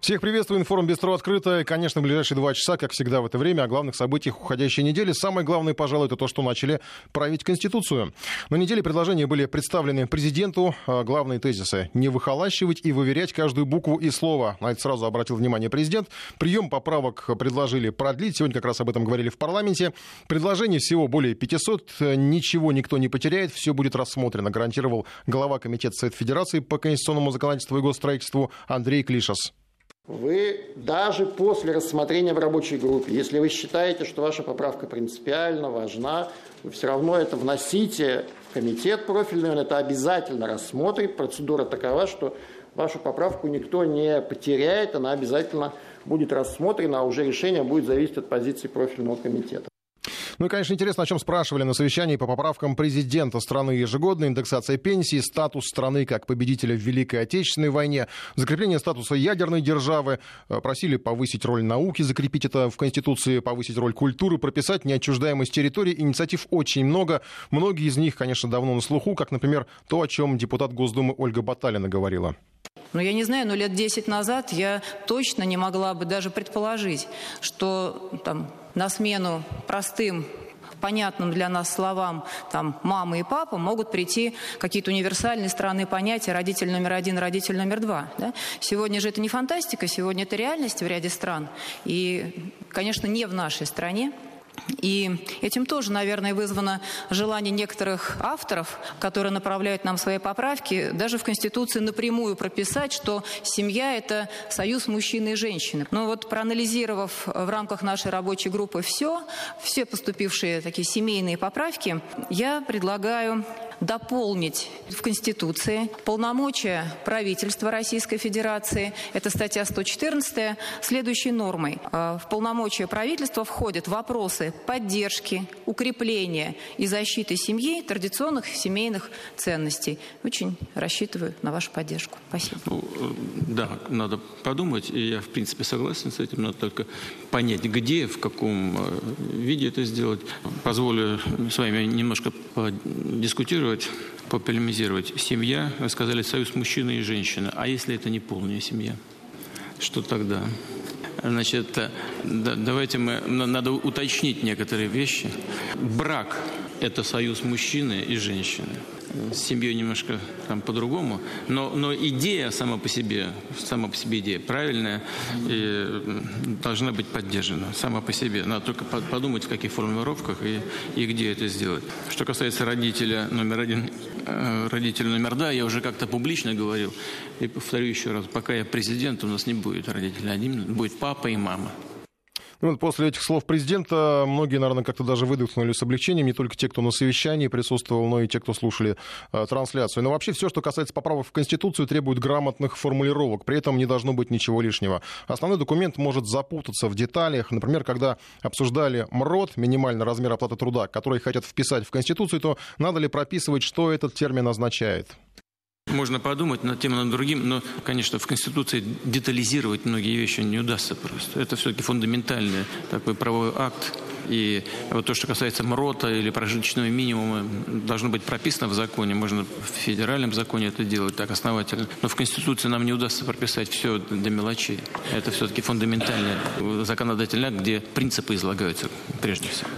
Всех приветствую. Информ Бистро открыто. И, конечно, в ближайшие два часа, как всегда в это время, о главных событиях уходящей недели. Самое главное, пожалуй, это то, что начали править Конституцию. На неделе предложения были представлены президенту. А главные тезисы – не выхолащивать и выверять каждую букву и слово. На это сразу обратил внимание президент. Прием поправок предложили продлить. Сегодня как раз об этом говорили в парламенте. Предложений всего более 500. Ничего никто не потеряет. Все будет рассмотрено, гарантировал глава Комитета Совет Федерации по конституционному законодательству и госстроительству Андрей Клишас. Вы даже после рассмотрения в рабочей группе, если вы считаете, что ваша поправка принципиально важна, вы все равно это вносите в комитет профильный, он это обязательно рассмотрит. Процедура такова, что вашу поправку никто не потеряет, она обязательно будет рассмотрена, а уже решение будет зависеть от позиции профильного комитета. Ну и, конечно, интересно, о чем спрашивали на совещании по поправкам президента страны ежегодно, индексация пенсии, статус страны как победителя в Великой Отечественной войне, закрепление статуса ядерной державы, э, просили повысить роль науки, закрепить это в Конституции, повысить роль культуры, прописать неотчуждаемость территории. Инициатив очень много. Многие из них, конечно, давно на слуху, как, например, то, о чем депутат Госдумы Ольга Баталина говорила. Ну, я не знаю, но лет 10 назад я точно не могла бы даже предположить, что там, на смену простым понятным для нас словам там, мама и папа могут прийти какие-то универсальные странные понятия родитель номер один, родитель номер два. Да? Сегодня же это не фантастика, сегодня это реальность в ряде стран. И, конечно, не в нашей стране. И этим тоже, наверное, вызвано желание некоторых авторов, которые направляют нам свои поправки, даже в Конституции напрямую прописать, что семья – это союз мужчины и женщины. Но вот проанализировав в рамках нашей рабочей группы все, все поступившие такие семейные поправки, я предлагаю дополнить в Конституции полномочия правительства Российской Федерации, это статья 114, следующей нормой. Э, в полномочия правительства входят вопросы поддержки, укрепления и защиты семьи, традиционных семейных ценностей. Очень рассчитываю на вашу поддержку. Спасибо. Ну, э, да, надо подумать, и я в принципе согласен с этим, надо только понять, где, в каком э, виде это сделать. Позволю с вами немножко дискутировать дискутировать, пополемизировать. Семья, вы сказали, союз мужчины и женщины. А если это не полная семья? Что тогда? Значит, э, давайте мы, надо уточнить некоторые вещи. Брак – это союз мужчины и женщины с семьей немножко там по-другому, но, но идея сама по себе, сама по себе идея правильная и должна быть поддержана сама по себе. Надо только подумать, в каких формулировках и, и где это сделать. Что касается родителя номер один, э, родителя номер два, я уже как-то публично говорил, и повторю еще раз, пока я президент, у нас не будет родителя один, будет папа и мама. Ну, после этих слов президента многие, наверное, как-то даже выдохнули с облегчением, не только те, кто на совещании присутствовал, но и те, кто слушали э, трансляцию. Но вообще все, что касается поправок в Конституцию, требует грамотных формулировок. При этом не должно быть ничего лишнего. Основной документ может запутаться в деталях. Например, когда обсуждали МРОД, минимальный размер оплаты труда, который хотят вписать в Конституцию, то надо ли прописывать, что этот термин означает? Можно подумать над тем над другим, но, конечно, в Конституции детализировать многие вещи не удастся просто. Это все-таки фундаментальный такой правовой акт. И вот то, что касается МРОТа или прожиточного минимума, должно быть прописано в законе. Можно в федеральном законе это делать так основательно. Но в Конституции нам не удастся прописать все до мелочей. Это все-таки фундаментальный законодательный акт, где принципы излагаются прежде всего.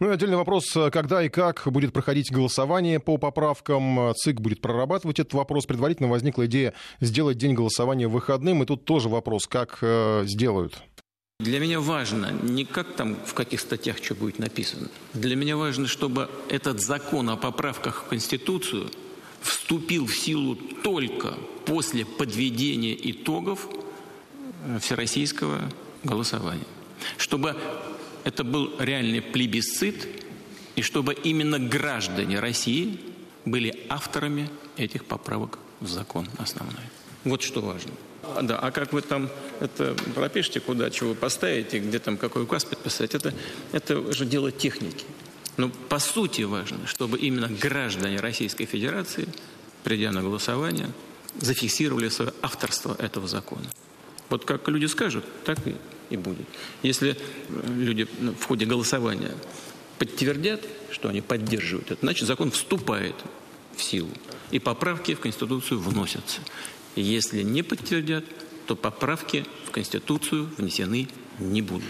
Ну и отдельный вопрос, когда и как будет проходить голосование по поправкам. ЦИК будет прорабатывать этот вопрос. Предварительно возникла идея сделать день голосования выходным. И тут тоже вопрос, как э, сделают. Для меня важно не как там в каких статьях что будет написано. Для меня важно, чтобы этот закон о поправках в Конституцию вступил в силу только после подведения итогов э, всероссийского голосования. Чтобы это был реальный плебисцит, и чтобы именно граждане России были авторами этих поправок в закон основной. Вот что важно. Да, а как вы там это пропишете, куда чего поставите, где там какой указ подписать, это, это уже дело техники. Но по сути важно, чтобы именно граждане Российской Федерации, придя на голосование, зафиксировали свое авторство этого закона. Вот как люди скажут, так и и будет. Если люди ну, в ходе голосования подтвердят, что они поддерживают это, значит закон вступает в силу, и поправки в Конституцию вносятся. Если не подтвердят, то поправки в Конституцию внесены не будут.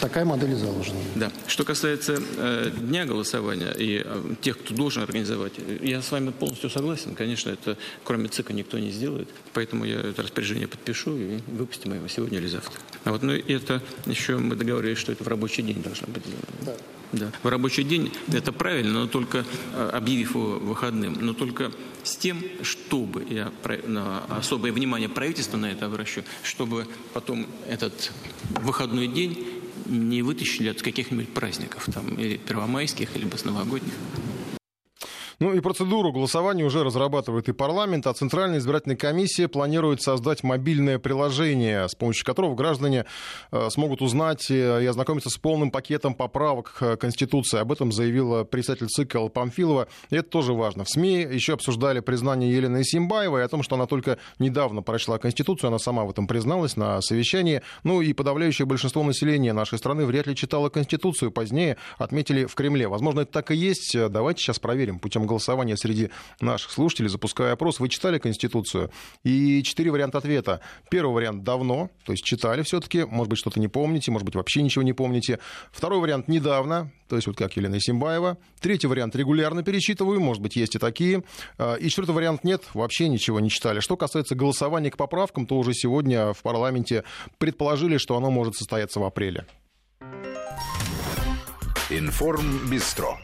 Такая модель заложена. Да. Что касается э, дня голосования и э, тех, кто должен организовать, я с вами полностью согласен. Конечно, это кроме ЦИКа никто не сделает. Поэтому я это распоряжение подпишу и выпустим его сегодня или завтра. А вот, ну, это еще мы договорились, что это в рабочий день должно быть сделано. Да. Да. В рабочий день это правильно, но только э, объявив его выходным, но только с тем, чтобы, я особое внимание правительства на это обращу, чтобы потом этот выходной день не вытащили от каких-нибудь праздников, там, или первомайских, либо с новогодних. Ну и процедуру голосования уже разрабатывает и парламент, а Центральная избирательная комиссия планирует создать мобильное приложение, с помощью которого граждане э, смогут узнать э, и ознакомиться с полным пакетом поправок к Конституции. Об этом заявила председатель ЦИКЛ Памфилова. И это тоже важно. В СМИ еще обсуждали признание Елены Симбаевой о том, что она только недавно прочла Конституцию, она сама в этом призналась на совещании. Ну и подавляющее большинство населения нашей страны вряд ли читало Конституцию. Позднее отметили в Кремле. Возможно, это так и есть. Давайте сейчас проверим путем голосования среди наших слушателей, запуская опрос, вы читали Конституцию? И четыре варианта ответа. Первый вариант давно, то есть читали все-таки, может быть, что-то не помните, может быть, вообще ничего не помните. Второй вариант недавно, то есть вот как Елена Симбаева. Третий вариант регулярно перечитываю, может быть, есть и такие. А, и четвертый вариант нет, вообще ничего не читали. Что касается голосования к поправкам, то уже сегодня в парламенте предположили, что оно может состояться в апреле. Информ Бистро.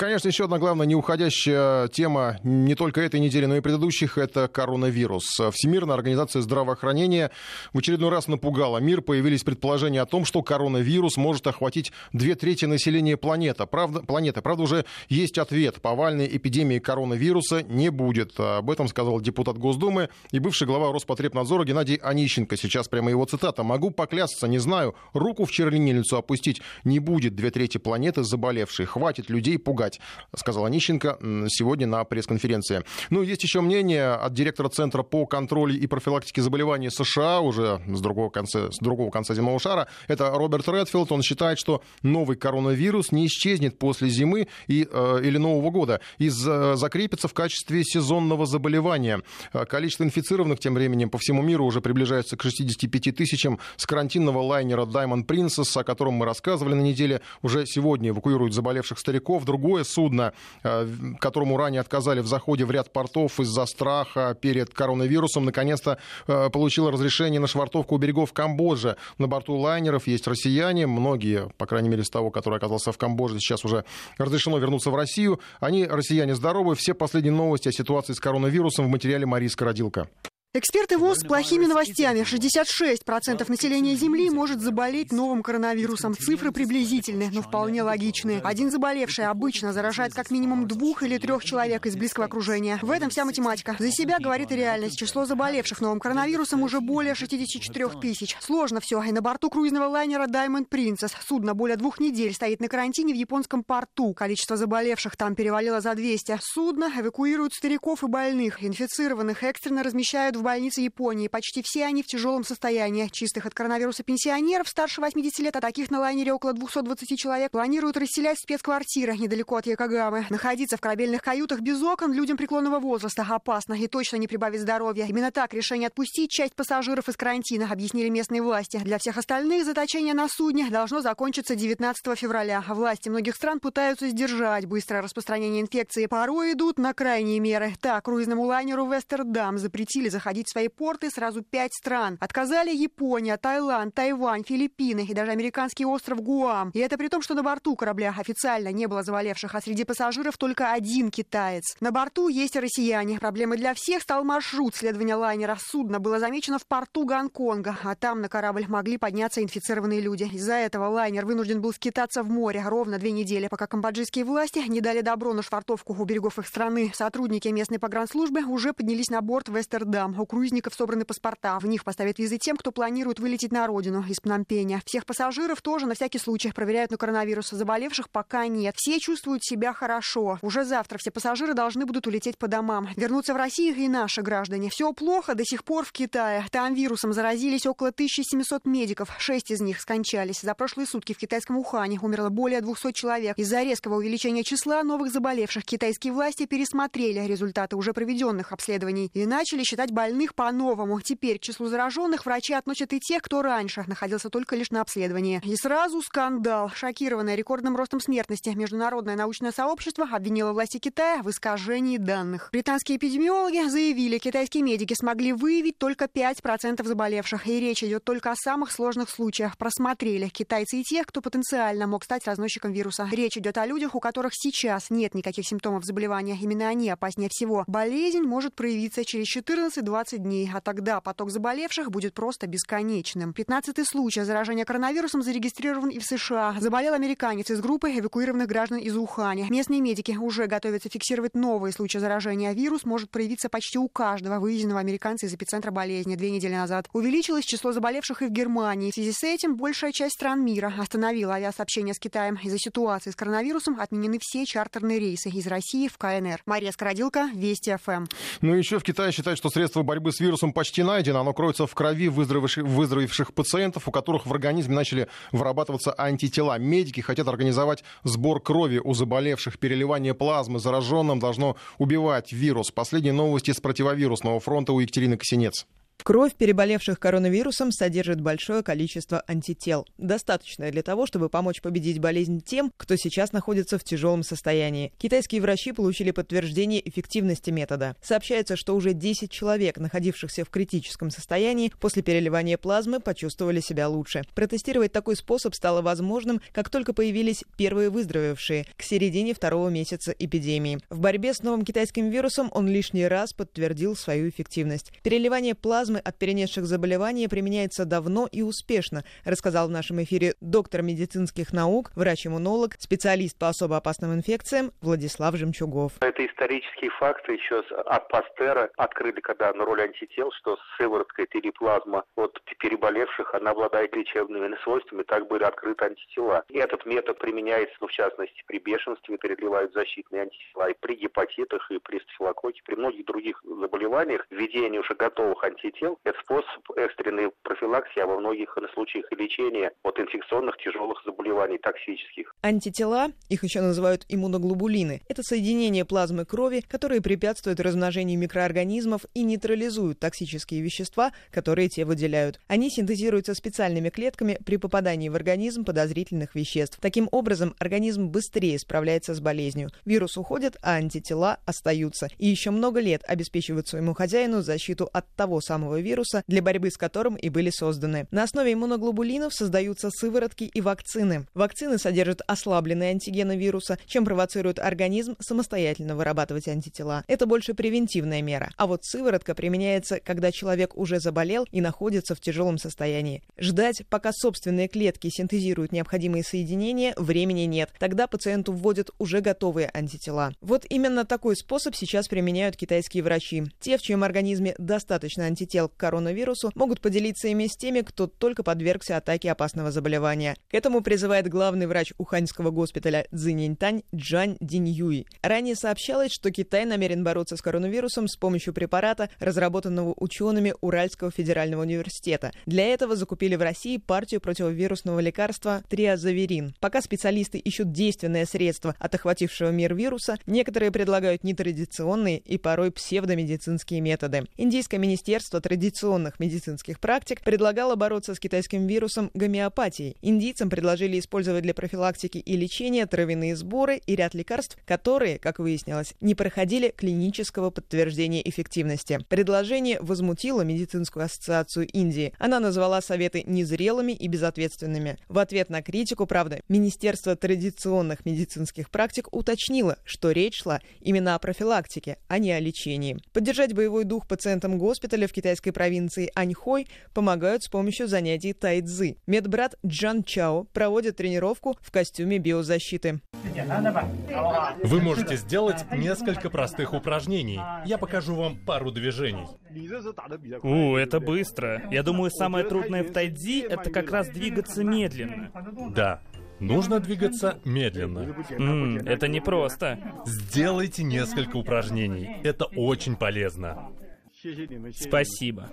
Конечно, еще одна главная неуходящая тема не только этой недели, но и предыдущих – это коронавирус. Всемирная организация здравоохранения в очередной раз напугала мир. Появились предположения о том, что коронавирус может охватить две трети населения планеты. Правда, планеты. Правда, уже есть ответ. Повальной эпидемии коронавируса не будет. Об этом сказал депутат Госдумы и бывший глава Роспотребнадзора Геннадий Онищенко. Сейчас прямо его цитата. «Могу поклясться, не знаю, руку в чернильницу опустить не будет две трети планеты заболевшей. Хватит людей пугать ждать, сказала Нищенко сегодня на пресс-конференции. Ну, есть еще мнение от директора Центра по контролю и профилактике заболеваний США, уже с другого конца, с другого конца земного шара. Это Роберт Редфилд. Он считает, что новый коронавирус не исчезнет после зимы и, э, или Нового года и за, закрепится в качестве сезонного заболевания. Э, количество инфицированных тем временем по всему миру уже приближается к 65 тысячам. С карантинного лайнера Diamond Princess, о котором мы рассказывали на неделе, уже сегодня эвакуируют заболевших стариков. Другое другое судно, э, которому ранее отказали в заходе в ряд портов из-за страха перед коронавирусом, наконец-то э, получило разрешение на швартовку у берегов Камбоджи. На борту лайнеров есть россияне, многие, по крайней мере, из того, который оказался в Камбодже, сейчас уже разрешено вернуться в Россию. Они, россияне, здоровы. Все последние новости о ситуации с коронавирусом в материале Марии Скородилко. Эксперты ВОЗ с плохими новостями. 66% населения Земли может заболеть новым коронавирусом. Цифры приблизительные, но вполне логичные. Один заболевший обычно заражает как минимум двух или трех человек из близкого окружения. В этом вся математика. За себя говорит и реальность. Число заболевших новым коронавирусом уже более 64 тысяч. Сложно все. И на борту круизного лайнера Diamond Princess судно более двух недель стоит на карантине в японском порту. Количество заболевших там перевалило за 200. Судно эвакуирует стариков и больных. Инфицированных экстренно размещают в больнице Японии. Почти все они в тяжелом состоянии. Чистых от коронавируса пенсионеров старше 80 лет, а таких на лайнере около 220 человек, планируют расселять в спецквартиры недалеко от Якогамы. Находиться в корабельных каютах без окон людям преклонного возраста опасно и точно не прибавит здоровья. Именно так решение отпустить часть пассажиров из карантина объяснили местные власти. Для всех остальных заточение на судне должно закончиться 19 февраля. Власти многих стран пытаются сдержать быстрое распространение инфекции. Порой идут на крайние меры. Так, круизному лайнеру Вестердам запретили заходить заходить в свои порты сразу пять стран. Отказали Япония, Таиланд, Тайвань, Филиппины и даже американский остров Гуам. И это при том, что на борту корабля официально не было заболевших, а среди пассажиров только один китаец. На борту есть россияне. Проблемой для всех стал маршрут следования лайнера. Судно было замечено в порту Гонконга, а там на корабль могли подняться инфицированные люди. Из-за этого лайнер вынужден был скитаться в море ровно две недели, пока камбоджийские власти не дали добро на швартовку у берегов их страны. Сотрудники местной погранслужбы уже поднялись на борт Вестердам. У круизников собраны паспорта. В них поставят визы тем, кто планирует вылететь на родину из Пномпеня. Всех пассажиров тоже на всякий случай проверяют на коронавирус. Заболевших пока нет. Все чувствуют себя хорошо. Уже завтра все пассажиры должны будут улететь по домам. Вернуться в Россию и наши граждане. Все плохо до сих пор в Китае. Там вирусом заразились около 1700 медиков. Шесть из них скончались. За прошлые сутки в китайском Ухане умерло более 200 человек. Из-за резкого увеличения числа новых заболевших китайские власти пересмотрели результаты уже проведенных обследований и начали считать больных по-новому. Теперь к числу зараженных врачи относят и тех, кто раньше находился только лишь на обследовании. И сразу скандал. Шокированное рекордным ростом смертности международное научное сообщество обвинило власти Китая в искажении данных. Британские эпидемиологи заявили, китайские медики смогли выявить только 5% заболевших. И речь идет только о самых сложных случаях. Просмотрели китайцы и тех, кто потенциально мог стать разносчиком вируса. Речь идет о людях, у которых сейчас нет никаких симптомов заболевания. Именно они опаснее всего. Болезнь может проявиться через 14-20 дней, а тогда поток заболевших будет просто бесконечным. 15-й случай заражения коронавирусом зарегистрирован и в США. Заболел американец из группы эвакуированных граждан из Уханя. Местные медики уже готовятся фиксировать новые случаи заражения. Вирус может проявиться почти у каждого вывезенного американца из эпицентра болезни две недели назад. Увеличилось число заболевших и в Германии. В связи с этим большая часть стран мира остановила авиасообщение с Китаем. Из-за ситуации с коронавирусом отменены все чартерные рейсы из России в КНР. Мария Скородилка, Вести ФМ. Ну еще в Китае считают, что средство борьбы с вирусом почти найдено. Оно кроется в крови выздоровевших, пациентов, у которых в организме начали вырабатываться антитела. Медики хотят организовать сбор крови у заболевших. Переливание плазмы зараженным должно убивать вирус. Последние новости с противовирусного фронта у Екатерины Косинец. Кровь переболевших коронавирусом содержит большое количество антител, достаточное для того, чтобы помочь победить болезнь тем, кто сейчас находится в тяжелом состоянии. Китайские врачи получили подтверждение эффективности метода. Сообщается, что уже 10 человек, находившихся в критическом состоянии, после переливания плазмы почувствовали себя лучше. Протестировать такой способ стало возможным, как только появились первые выздоровевшие к середине второго месяца эпидемии. В борьбе с новым китайским вирусом он лишний раз подтвердил свою эффективность. Переливание плазмы плазмы от перенесших заболевания применяется давно и успешно, рассказал в нашем эфире доктор медицинских наук, врач-иммунолог, специалист по особо опасным инфекциям Владислав Жемчугов. Это исторический факт еще от Пастера открыли, когда на роль антител, что сывороткой переплазма от переболевших, она обладает лечебными свойствами, так были открыты антитела. И этот метод применяется, ну, в частности, при бешенстве переливают защитные антитела, и при гепатитах, и при стафилококке, при многих других заболеваниях введение уже готовых антител тел – это способ экстренной профилаксии, а во многих случаях и лечения от инфекционных тяжелых заболеваний, токсических. Антитела, их еще называют иммуноглобулины, это соединение плазмы крови, которые препятствуют размножению микроорганизмов и нейтрализуют токсические вещества, которые те выделяют. Они синтезируются специальными клетками при попадании в организм подозрительных веществ. Таким образом, организм быстрее справляется с болезнью. Вирус уходит, а антитела остаются. И еще много лет обеспечивают своему хозяину защиту от того самого самого вируса, для борьбы с которым и были созданы. На основе иммуноглобулинов создаются сыворотки и вакцины. Вакцины содержат ослабленные антигены вируса, чем провоцируют организм самостоятельно вырабатывать антитела. Это больше превентивная мера. А вот сыворотка применяется, когда человек уже заболел и находится в тяжелом состоянии. Ждать, пока собственные клетки синтезируют необходимые соединения, времени нет. Тогда пациенту вводят уже готовые антитела. Вот именно такой способ сейчас применяют китайские врачи. Те, в чьем организме достаточно антител, тел к коронавирусу могут поделиться ими с теми, кто только подвергся атаке опасного заболевания. К этому призывает главный врач Уханьского госпиталя Цзиньтань Джан Диньюй. Ранее сообщалось, что Китай намерен бороться с коронавирусом с помощью препарата, разработанного учеными Уральского федерального университета. Для этого закупили в России партию противовирусного лекарства триазоверин. Пока специалисты ищут действенное средство от охватившего мир вируса, некоторые предлагают нетрадиционные и порой псевдомедицинские методы. Индийское министерство традиционных медицинских практик предлагала бороться с китайским вирусом гомеопатией. Индийцам предложили использовать для профилактики и лечения травяные сборы и ряд лекарств, которые, как выяснилось, не проходили клинического подтверждения эффективности. Предложение возмутило медицинскую ассоциацию Индии. Она назвала советы незрелыми и безответственными. В ответ на критику, правда, Министерство традиционных медицинских практик уточнило, что речь шла именно о профилактике, а не о лечении. Поддержать боевой дух пациентам госпиталя в Китае китайской провинции Аньхой помогают с помощью занятий тайцзы. Медбрат Джан Чао проводит тренировку в костюме биозащиты. Вы можете сделать несколько простых упражнений. Я покажу вам пару движений. У, это быстро. Я думаю, самое трудное в тайцзи — это как раз двигаться медленно. Да, Нужно двигаться медленно. М, это непросто. Сделайте несколько упражнений. Это очень полезно. Спасибо.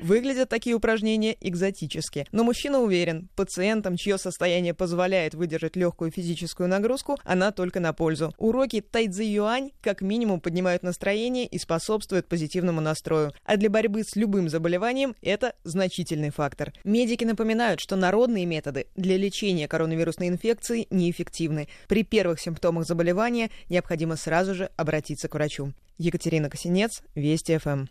Выглядят такие упражнения экзотически, но мужчина уверен, пациентам, чье состояние позволяет выдержать легкую физическую нагрузку, она только на пользу. Уроки тайцзи юань как минимум поднимают настроение и способствуют позитивному настрою, а для борьбы с любым заболеванием это значительный фактор. Медики напоминают, что народные методы для лечения коронавирусной инфекции неэффективны. При первых симптомах заболевания необходимо сразу же обратиться к врачу. Екатерина Косинец, Вести ФМ.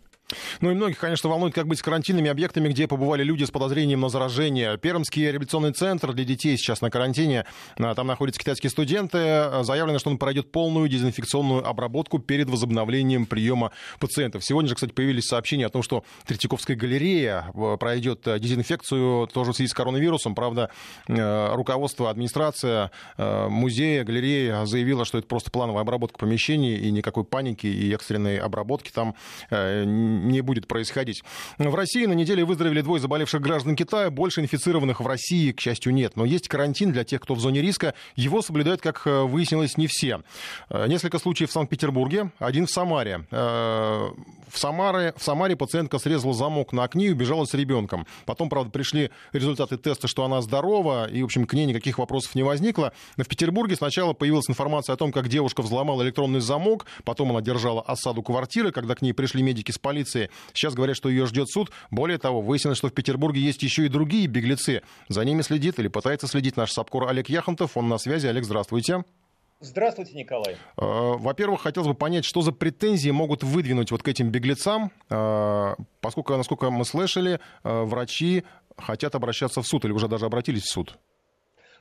Ну и многих, конечно, волнует, как быть с карантинными объектами, где побывали люди с подозрением на заражение. Пермский реабилитационный центр для детей сейчас на карантине. А, там находятся китайские студенты. Заявлено, что он пройдет полную дезинфекционную обработку перед возобновлением приема пациентов. Сегодня же, кстати, появились сообщения о том, что Третьяковская галерея э, пройдет дезинфекцию тоже в связи с коронавирусом. Правда, руководство, администрация музея, галереи заявила, что это просто плановая обработка помещений и никакой паники и экстренной обработки там не будет происходить. В России на неделе выздоровели двое заболевших граждан Китая. Больше инфицированных в России, к счастью, нет. Но есть карантин для тех, кто в зоне риска. Его соблюдают, как э, выяснилось, не все. Э, несколько случаев в Санкт-Петербурге, один в Самаре. Э, в Самаре, в Самаре пациентка срезала замок на окне и убежала с ребенком. Потом, правда, пришли результаты теста, что она здорова, и, в общем, к ней никаких вопросов не возникло. Но в Петербурге сначала появилась информация о том, как девушка взломала электронный замок, потом она держала осаду квартиры, когда к ней пришли медики с полиции полиции. Сейчас говорят, что ее ждет суд. Более того, выяснилось, что в Петербурге есть еще и другие беглецы. За ними следит или пытается следить наш САПКОР Олег Яхонтов. Он на связи. Олег, здравствуйте. Здравствуйте, Николай. Э, во-первых, хотелось бы понять, что за претензии могут выдвинуть вот к этим беглецам, э, поскольку, насколько мы слышали, э, врачи хотят обращаться в суд или уже даже обратились в суд.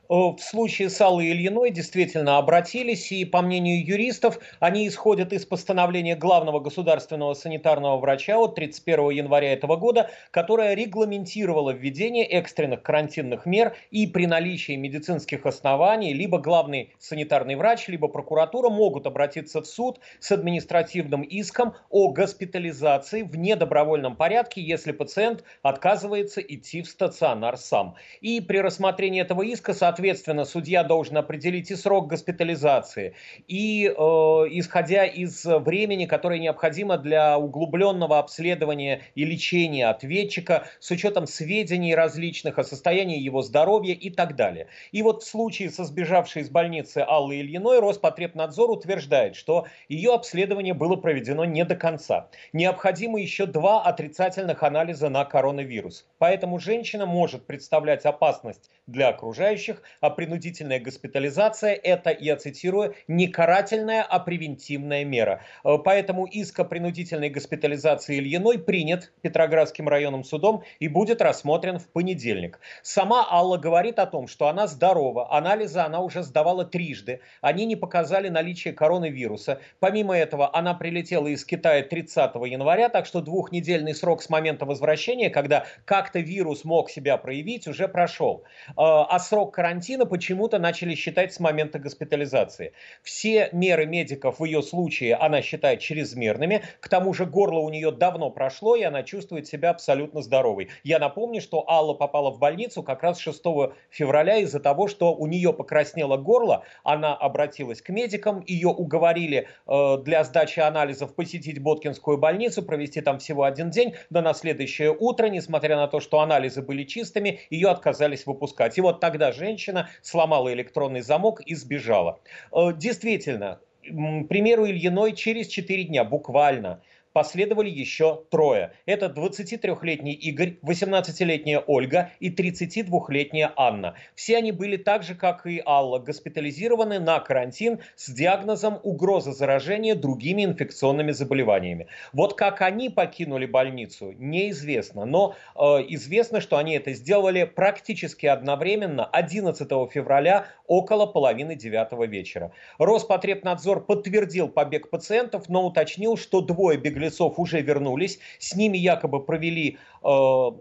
Э, в случае с Аллой Ильиной действительно обратились, и по мнению юристов, они исходят из постановления главного государственного санитарного врача от 31 января этого года, которое регламентировало введение экстренных карантинных мер и при наличии медицинских оснований либо главный санитарный врач, либо прокуратура могут обратиться в суд с административным иском о госпитализации в недобровольном порядке, если пациент отказывается идти в стационар сам. И при рассмотрении этого иска, соответственно, Соответственно, судья должен определить и срок госпитализации, и э, исходя из времени, которое необходимо для углубленного обследования и лечения ответчика, с учетом сведений различных о состоянии его здоровья и так далее. И вот в случае со сбежавшей из больницы Аллы Ильиной Роспотребнадзор утверждает, что ее обследование было проведено не до конца. Необходимо еще два отрицательных анализа на коронавирус. Поэтому женщина может представлять опасность для окружающих, а принудительная госпитализация – это, я цитирую, не карательная, а превентивная мера. Э, поэтому иск о принудительной госпитализации Ильиной принят Петроградским районным судом и будет рассмотрен в понедельник. Сама Алла говорит о том, что она здорова, анализы она уже сдавала трижды, они не показали наличие коронавируса. Помимо этого, она прилетела из Китая 30 января, так что двухнедельный срок с момента возвращения, когда как-то вирус мог себя проявить, уже прошел. Э, а срок карантина карантина почему-то начали считать с момента госпитализации. Все меры медиков в ее случае она считает чрезмерными. К тому же горло у нее давно прошло, и она чувствует себя абсолютно здоровой. Я напомню, что Алла попала в больницу как раз 6 февраля из-за того, что у нее покраснело горло. Она обратилась к медикам, ее уговорили э, для сдачи анализов посетить Боткинскую больницу, провести там всего один день, но на следующее утро, несмотря на то, что анализы были чистыми, ее отказались выпускать. И вот тогда женщина женщина сломала электронный замок и сбежала. Э, действительно, примеру Ильиной через 4 дня, буквально, последовали еще трое. Это 23-летний Игорь, 18-летняя Ольга и 32-летняя Анна. Все они были так же, как и Алла, госпитализированы на карантин с диагнозом угроза заражения другими инфекционными заболеваниями. Вот как они покинули больницу, неизвестно. Но э, известно, что они это сделали практически одновременно 11 февраля около половины девятого вечера. Роспотребнадзор подтвердил побег пациентов, но уточнил, что двое беглецов беглецов уже вернулись. С ними якобы провели э,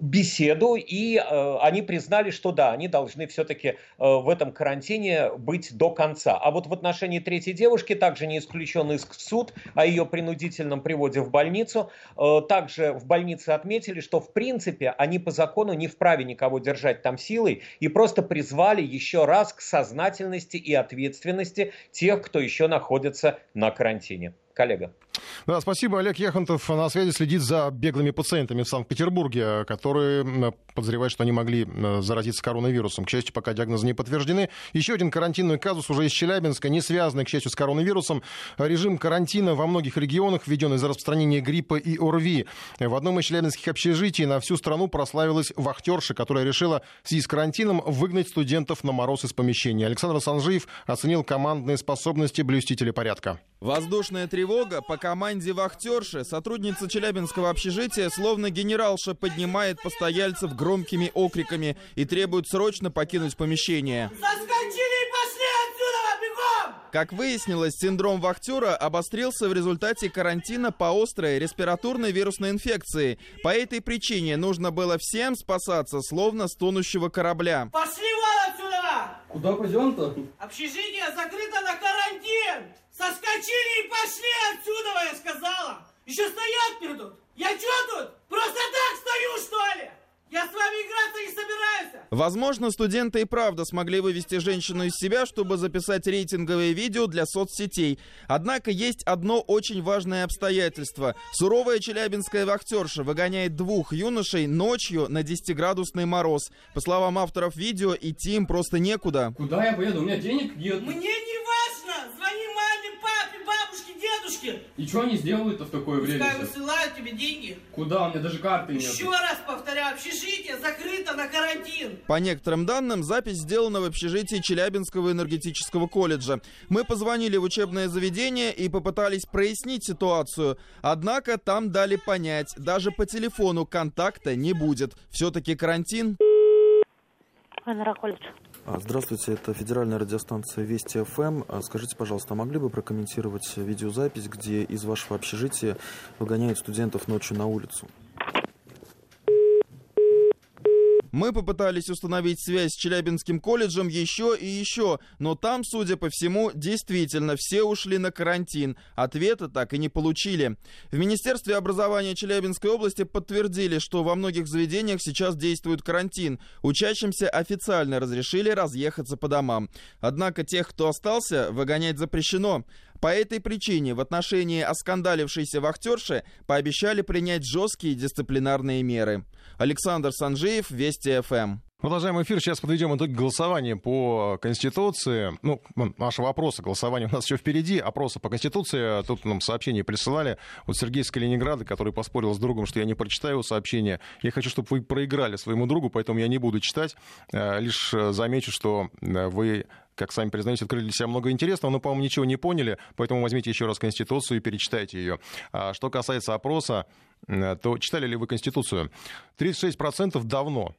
беседу, и э, они признали, что да, они должны все-таки э, в этом карантине быть до конца. А вот в отношении третьей девушки также не исключен иск в суд о ее принудительном приводе в больницу. Э, также в больнице отметили, что в принципе они по закону не вправе никого держать там силой и просто призвали еще раз к сознательности и ответственности тех, кто еще находится на карантине. Коллега. Да, спасибо. Олег Яхонтов на связи следит за беглыми пациентами в Санкт-Петербурге, которые подозревают, что они могли заразиться коронавирусом. К счастью, пока диагнозы не подтверждены. Еще один карантинный казус уже из Челябинска, не связанный, к счастью, с коронавирусом. Режим карантина во многих регионах введен из-за распространения гриппа и ОРВИ. В одном из челябинских общежитий на всю страну прославилась вахтерша, которая решила в связи с карантином выгнать студентов на мороз из помещения. Александр Санжиев оценил командные способности блюстителя порядка. Воздушная тревога по команде вахтерши сотрудница Челябинского общежития словно генералша поднимает постояльцев громкими окриками и требует срочно покинуть помещение. Соскочили и пошли отсюда, бегом! Как выяснилось, синдром вахтера обострился в результате карантина по острой респираторной вирусной инфекции. По этой причине нужно было всем спасаться, словно с тонущего корабля. Пошли вон отсюда! Куда пойдем-то? Общежитие закрыто на карантин! Соскочили и пошли отсюда, я сказала! Еще стоят тут! Я что тут? Просто так стою, что ли? Я с вами играться не собираюсь! Возможно, студенты и правда смогли вывести женщину из себя, чтобы записать рейтинговые видео для соцсетей. Однако есть одно очень важное обстоятельство. Суровая челябинская вахтерша выгоняет двух юношей ночью на 10-градусный мороз. По словам авторов видео, идти им просто некуда. Куда я поеду? У меня денег нет. Мне не дедушке! И что они сделают-то в такое время? Пускай высылают тебе деньги. Куда? У меня даже карты нет. Еще раз повторяю, общежитие закрыто на карантин. По некоторым данным, запись сделана в общежитии Челябинского энергетического колледжа. Мы позвонили в учебное заведение и попытались прояснить ситуацию. Однако там дали понять, даже по телефону контакта не будет. Все-таки карантин. А, Здравствуйте, это федеральная радиостанция Вести ФМ. А, Скажите, пожалуйста, а могли бы прокомментировать видеозапись, где из вашего общежития выгоняют студентов ночью на улицу? Мы попытались установить связь с Челябинским колледжем еще и еще, но там, судя по всему, действительно все ушли на карантин. Ответа так и не получили. В Министерстве образования Челябинской области подтвердили, что во многих заведениях сейчас действует карантин. Учащимся официально разрешили разъехаться по домам. Однако тех, кто остался, выгонять запрещено. По этой причине в отношении оскандалившейся вахтерши пообещали принять жесткие дисциплинарные меры. Александр Санжиев, Вести ФМ. Продолжаем эфир. Сейчас подведем итоги голосования по Конституции. Ну, наши вопросы голосования у нас еще впереди. Опросы по Конституции. Тут нам сообщение присылали. Вот Сергей из Калининграда, который поспорил с другом, что я не прочитаю его сообщение. Я хочу, чтобы вы проиграли своему другу, поэтому я не буду читать. Лишь замечу, что вы как сами признаете, открыли для себя много интересного, но, по-моему, ничего не поняли, поэтому возьмите еще раз Конституцию и перечитайте ее. А что касается опроса, то читали ли вы Конституцию? 36% давно,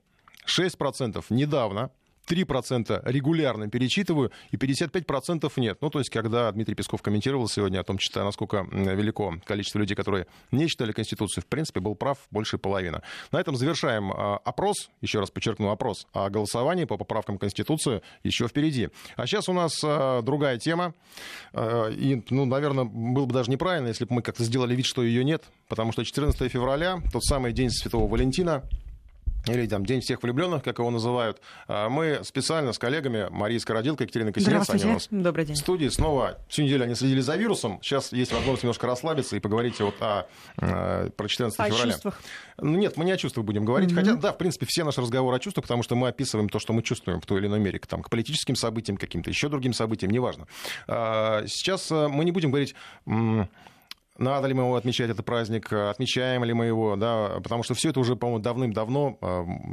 6% недавно, 3% регулярно перечитываю, и 55% нет. Ну, то есть, когда Дмитрий Песков комментировал сегодня о том, читая, насколько велико количество людей, которые не читали Конституцию, в принципе, был прав больше половины. На этом завершаем опрос, еще раз подчеркну опрос, о голосовании по поправкам Конституции еще впереди. А сейчас у нас другая тема, и, ну, наверное, было бы даже неправильно, если бы мы как-то сделали вид, что ее нет, потому что 14 февраля, тот самый день Святого Валентина, или там День всех влюбленных, как его называют. Мы специально с коллегами Марией Скородилко, Екатериной Косинец, они у нас Добрый день. в студии снова всю неделю они следили за вирусом. Сейчас есть возможность немножко расслабиться и поговорить вот о, про 14 О февраля. чувствах. Ну, нет, мы не о чувствах будем говорить. Мгм. Хотя, да, в принципе, все наши разговоры о чувствах, потому что мы описываем то, что мы чувствуем в той или иной мере, там, к политическим событиям, каким-то еще другим событиям, неважно. А, Сейчас а, мы не будем говорить... надо ли мы его отмечать, этот праздник, отмечаем ли мы его, да, потому что все это уже, по-моему, давным-давно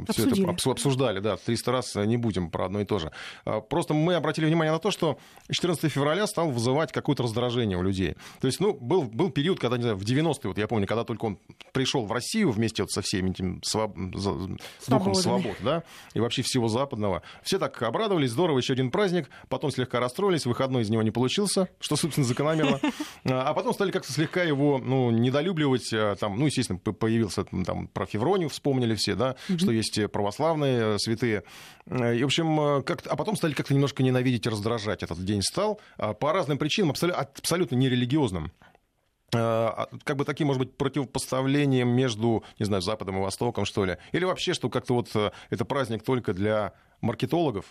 все это обсуждали, да, 300 раз не будем про одно и то же. А, Просто мы обратили внимание на то, что 14 февраля стал вызывать какое-то раздражение у людей. То есть, ну, был, был период, когда, не знаю, в 90-е, вот я помню, когда только он пришел в Россию вместе вот со всеми этим своб- за- духом Свободами. свобод, да, и вообще всего западного. Все так обрадовались, здорово, еще один праздник, потом слегка расстроились, выходной из него не получился, что, собственно, закономерно. А а потом стали как-то слегка слегка его, ну, недолюбливать, а, там, ну, естественно, появился там про Февронию, вспомнили все, да, что есть э, православные э, святые. Э, И, в общем, как а потом стали как-то немножко ненавидеть и раздражать этот день стал а, по разным причинам, абсолютно, абсолютно нерелигиозным. А, как бы таким, может быть, противопоставлением между, не знаю, Западом и Востоком, что ли. Или вообще, что как-то вот это праздник только для маркетологов,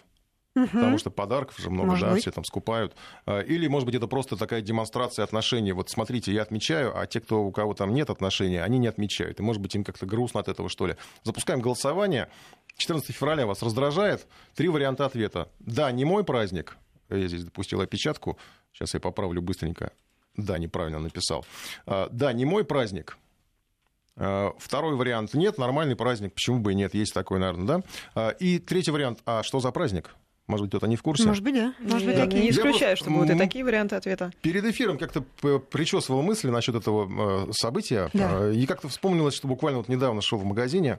Потому что подарков же много, Может да, быть. все там скупают. А, Или, может быть, это просто такая демонстрация отношений. Вот смотрите, я отмечаю, а те, кто, у кого там нет отношений, они не отмечают. И, может быть, им как-то грустно от этого, что ли. Запускаем голосование. 14 февраля вас раздражает. Три варианта ответа. Да, не мой праздник. Я здесь допустил опечатку. Сейчас я поправлю быстренько. Да, неправильно написал. А, Да, не мой праздник. А, Второй вариант нет, нормальный праздник, почему бы и нет, есть такой, наверное, да. И третий вариант, а что за праздник? Может быть, кто-то не в курсе? Может быть, да. Может быть, Я такие. не исключаю, что будут и такие варианты ответа. Перед эфиром как-то причесывал мысли насчет этого э, события. Да. Э, И как-то вспомнилось, что буквально вот недавно шел в магазине.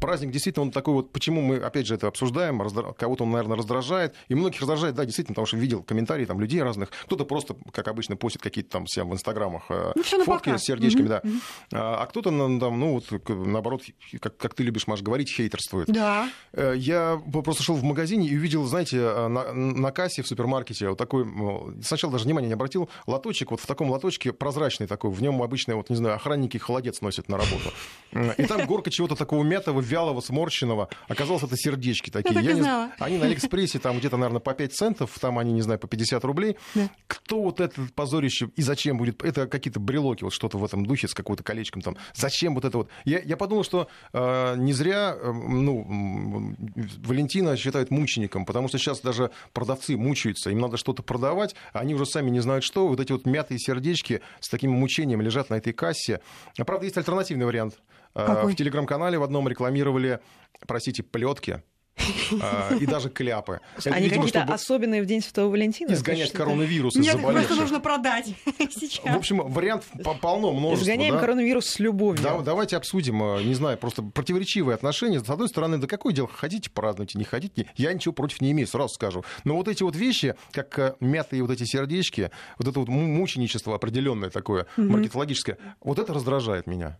Праздник действительно он такой вот, почему мы опять же это обсуждаем, раздра- кого-то он, наверное, раздражает, и многих раздражает, да, действительно, потому что видел комментарии там людей разных, кто-то просто, как обычно, постит какие-то там себя в инстаграмах э, Ну, фотки с сердечками, Мгм, да, А, а кто-то ну, там, ну вот наоборот, как, как ты любишь, Маш, говорить, хейтерствует. Да. Э, Я просто шел в магазине и увидел, знаете, э, на, на кассе в супермаркете вот такой, сначала даже внимания не обратил, лоточек, вот в таком лоточке прозрачный такой, в нем обычно, вот не знаю, охранники холодец носят на работу. И там горка чего-то такого мятого, вялого, сморщенного. Оказалось, это сердечки такие. так и не знала. Они на Алиэкспрессе там где-то, наверное, по 5 центов, там они, не знаю, по 50 рублей. Да. Кто вот это позорище и зачем будет? Это какие-то брелоки, вот что-то в этом духе с какой-то колечком там. Зачем вот это вот? Я, я подумал, что э, не зря э, ну, Валентина считают мучеником, потому что сейчас даже продавцы мучаются, им надо что-то продавать, а они уже сами не знают что. Вот эти вот мятые сердечки с таким мучением лежат на этой кассе. А, Правда, есть альтернативный вариант. Э, Какой? В телеграм-канале в одном рекламировали, простите, плетки э, и даже кляпы. Это, Они видимо, какие-то особенные в День Святого Валентина? изгонять коронавирус из Нет, просто нужно продать В сейчас. общем, вариантов по- полно, множество. Изгоняем да? коронавирус с любовью. Да, давайте обсудим, э, не знаю, просто противоречивые отношения. С одной стороны, да какое дело, хотите празднуйте, не хотите, я ничего против не имею, сразу скажу. Но вот эти вот вещи, как мятые вот эти сердечки, вот это вот му- мученичество определенное такое, маркетологическое, вот это раздражает меня.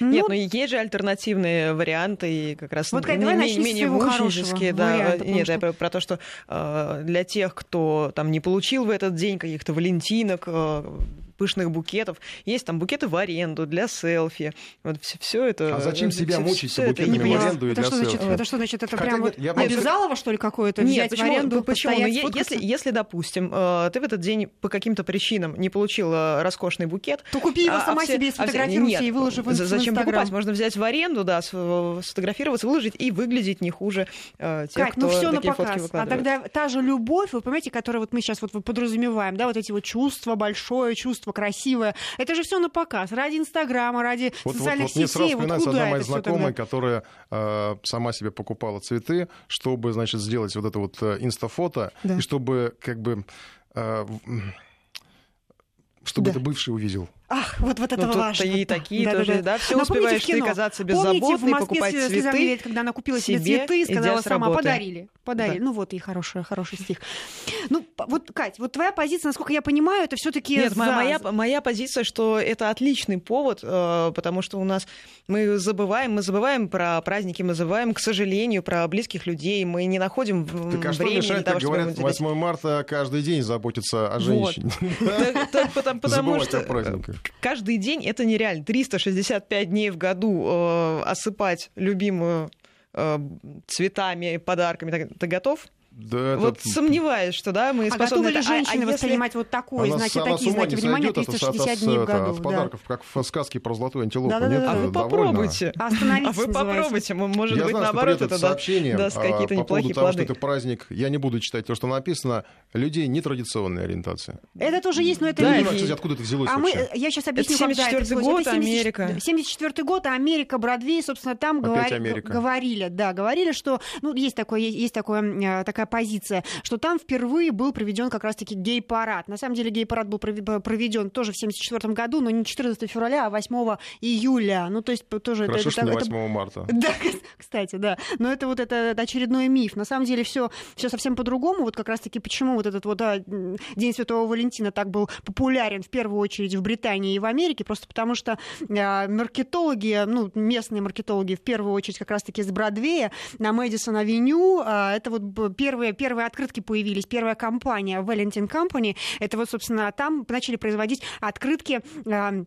Нет, ну есть же альтернативные варианты, и как раз Вот, м- давай менее хорошего мученические. Да, варианта, нет, я что- про, про то, что э, для тех, кто там не получил в этот день каких-то валентинок, э, пышных букетов, есть там букеты в аренду для селфи. Вот все, это. А зачем себя всё- мучить это букетами Не в аренду и это, для что значит, селфи? это что значит? Это Хотя прям нет, вот я просто- обязалово, что ли, какое-то Нет, взять почему, в аренду, почему? Ну, е- сфоткаться? если, если, допустим, э, ты в этот день по каким-то причинам не получил э, роскошный букет, То купи его а- а сама все- себе, а все- сфотографируйся нет, и выложи в ин- за- в Зачем Инстаграм. покупать? Можно взять в аренду, да, с- сфотографироваться, выложить и выглядеть не хуже э, тех, Кать, кто ну все на такие фотки показ. А тогда та же любовь, вы понимаете, которую вот мы сейчас вот подразумеваем, да, вот эти вот чувства большое, чувство красивое, это же все на показ. Ради Инстаграма, ради Вот, вот, социальных вот мне сразу сетей. Вот вспоминается куда одна моя знакомая, которая э, сама себе покупала цветы, чтобы, значит, сделать вот это вот э, инстафото, Да. и чтобы как бы... э, чтобы Да. это бывший увидел. Ах, вот, вот это Ну, важно. и такие тоже, да, всё Напомните успеваешь в ты кино. казаться Помните, в беззаботной, Москве покупать слезам цветы не верит, когда она купила себе, себе, цветы, сказала сама, подарили. Подарили. Да. Ну вот и хороший, хороший стих. Ну, вот, Кать, вот твоя позиция, насколько я понимаю, это все-таки Нет, моя, моя, моя позиция, что это отличный повод, э, потому что у нас мы забываем, мы забываем про праздники, мы забываем, к сожалению, про близких людей, мы не находим в- Так а что времени мешает, для того, чтобы говорят, им уделить. 8 марта каждый день заботиться о Вот. женщине. Так- так потому потому Забывать что о праздниках. Каждый день это нереально. 365 дней в году э, осыпать любимую э, цветами, подарками. Ты- готов? Да, вот это- сомневаюсь, что да, мы А способны... готовы ли это- а- а женщины если- воспринимать вот такое, Она знаки, такие знаки внимания, сойдет от- от- 360 от- дней в от- году. От да. подарков, как в сказке про золотую антилопу. Да-да-да. Нет, А вы довольно. попробуйте. Остановитесь, А вы попробуйте. Может Я быть, знаю, наоборот, это да- сообщение даст а, какие-то по поводу неплохие того, плоды. что это праздник, я не буду читать то, что написано, людей нетрадиционной ориентации. Это тоже есть, но это Я не не понимаю, кстати, откуда это взялось А мы, вообще. я сейчас объясню, Это когда это 74-й случилось. год, Это 70 Америка. 74 год, а Америка, Бродвей, собственно, там говорили, да, говорили, что, ну, есть такое, есть, есть такое, э, такая такая позиция, что там впервые был проведен как раз-таки гей-парад. На самом деле гей-парад был проведен тоже в 1974 году, но не 14 февраля, а 8 июля. Ну, то есть тоже... Хорошо, это, что это, не это- 8 марта. Да, кстати, да. Но это вот это, это очередной миф. На самом деле все, все совсем по-другому. Вот как раз-таки почему вот этот вот а, м, День Святого Валентина так был популярен в первую очередь в Британии и в Америке, просто потому что а, маркетологи, ну, местные маркетологи в первую очередь как раз-таки с Бродвея на Мэдисон-авеню, а, это вот б- первые, первые открытки появились, первая компания Valentine Company, это вот, собственно, там начали производить открытки а,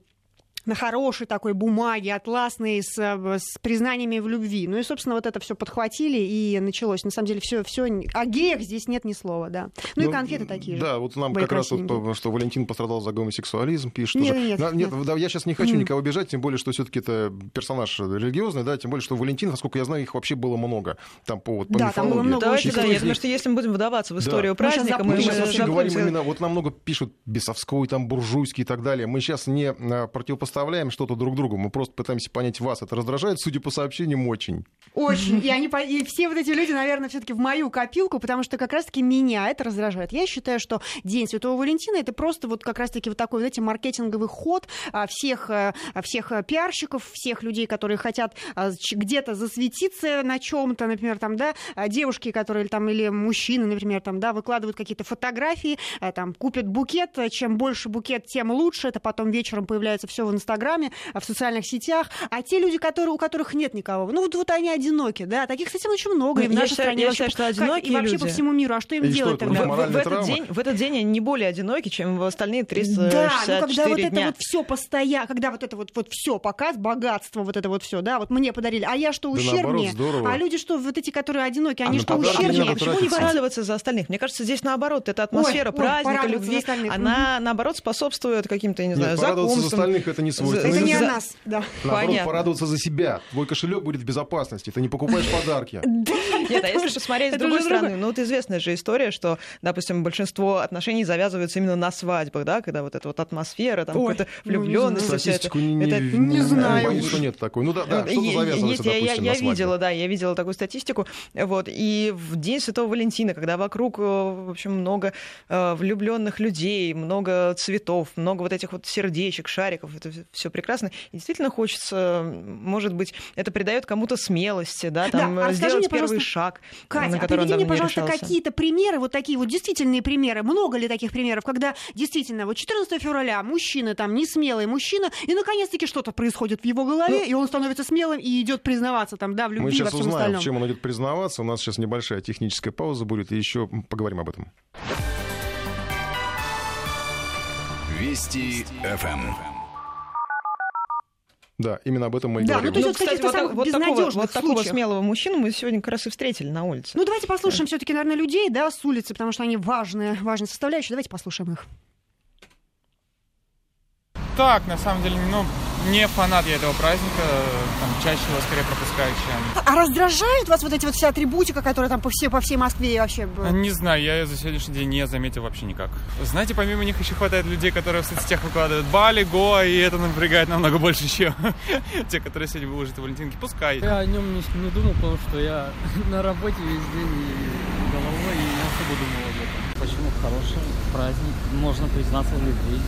на хорошей такой бумаге, атласной, с, э, с признаниями в любви. Ну и, собственно, вот это все подхватили, и началось. На самом деле, все, все о геях здесь нет ни слова, да. Ну, и конфеты такие же. Да, вот нам как раз вот, что Валентин пострадал за гомосексуализм, пишет. Нет, уже. нет, На- нет. да, я сейчас не хочу никого обижать, тем более, что все-таки это персонаж религиозный, да, тем более, что Валентин, насколько я знаю, их вообще было много. Там по, вот, по Да, там было мифологии. много Давайте, да, я думаю, что если мы будем вдаваться в Да. историю Мы щас праздника, запутаемся. Мы сейчас вообще говорим именно, вот нам много пишут бесовской, там, буржуйский и так далее. Мы сейчас не а, противопоставляем что-то друг другу, мы просто пытаемся понять вас. Это раздражает, судя по сообщениям, очень. Очень. И, они, и все вот эти люди, наверное, все-таки в мою копилку, потому что как раз-таки меня это раздражает. Я считаю, что День Святого Валентина это просто вот как раз-таки вот такой, знаете, маркетинговый ход а, всех, а, всех а, пиарщиков, всех людей, которые хотят а, где-то засветиться на чем-то, например, там, да, девушки, которые там, или мужчины, например, там, да, выкладывают какие-то фотографии, а, там, купят букет, чем больше букет, тем лучше, это потом вечером появляется все в Инстаграме, а, в социальных сетях, а те люди, которые, у которых нет никого, ну вот, вот они одиноки, да, таких, кстати, очень много, и в Ну, Я нашей считаю- стране, я вообще считаю, что по- как- одинокие и вообще по люди- всему миру, а что им И что, делать это тогда? В, в этот день, в этот день они не более одиноки, чем в остальные 364 Да, ну когда вот это дня. вот все постоянно, когда вот это вот, вот все показ, богатство, вот это вот все, да, вот мне подарили, а я что, Да ущербнее? наоборот, здорово. а люди что, вот эти, которые одиноки, они на что, ущербнее? Почему не порадоваться за остальных? Мне кажется, здесь наоборот, эта атмосфера Ой, ой, праздника, порадоваться любви, она наоборот способствует каким-то, я не знаю, Нет, порадоваться за остальных это не свойственно. Это не о нас, да. Наоборот, Понятно. порадоваться за себя. Твой кошелек будет в безопасности. Ты не покупаешь подарки. Нет, а если посмотреть с это другой стороны, ну вот известная же история, что, допустим, большинство отношений завязываются именно на свадьбах, да, когда вот эта вот атмосфера, там какая-то ну, влюбленность. Статистику не, знаю Боюсь, что нет такой. Ну да, да, Вот, что-то завязывается, есть, я, я- допустим, я видела, да, я видела такую статистику. Вот, и в День Святого Валентина, когда вокруг, э, в общем, много влюбленных людей, много цветов, много вот этих вот сердечек, шариков, это все прекрасно. И действительно хочется, может быть, это придает кому-то смелости, да, там Да, а сделать мне, первый шаг, Катя, на а который он приведи мне, пожалуйста, какие-то примеры, вот такие вот действительные примеры. Много ли таких примеров, когда действительно вот 14 февраля мужчина там не смелый мужчина, и наконец-таки что-то происходит в его голове, и он становится смелым и идет признаваться там, да, в Мы любви, во сейчас всем узнаем, остальном. в чем он идет признаваться. У нас сейчас небольшая техническая пауза будет, и еще поговорим об этом. Вести ФМ. Да, именно об этом мы и Да, говорим. ну, то есть Ну, вот кстати, каких-то вот, самых так- вот такого, безнадежных вот такого смелого мужчину мы сегодня как раз и встретили на улице. Ну, давайте послушаем все-таки, наверное, людей, да, с улицы, потому что они важные, важные составляющие. Давайте послушаем их. Так, на самом деле, ну, не фанат я этого праздника, там, чаще его скорее пропускаю, чем... А раздражает вас вот эти вот вся атрибутика, которая там по всей, по всей Москве вообще... Не знаю, я ее за сегодняшний день не заметил вообще никак. Знаете, помимо них еще хватает людей, которые в соцсетях выкладывают Бали, Гоа, и это напрягает намного больше, чем те, которые сегодня выложат Валентинки. Пускай. Я о нем не, не думал, потому что я на работе весь день и головой и не особо думал об этом. Почему хороший праздник, можно признаться в любви.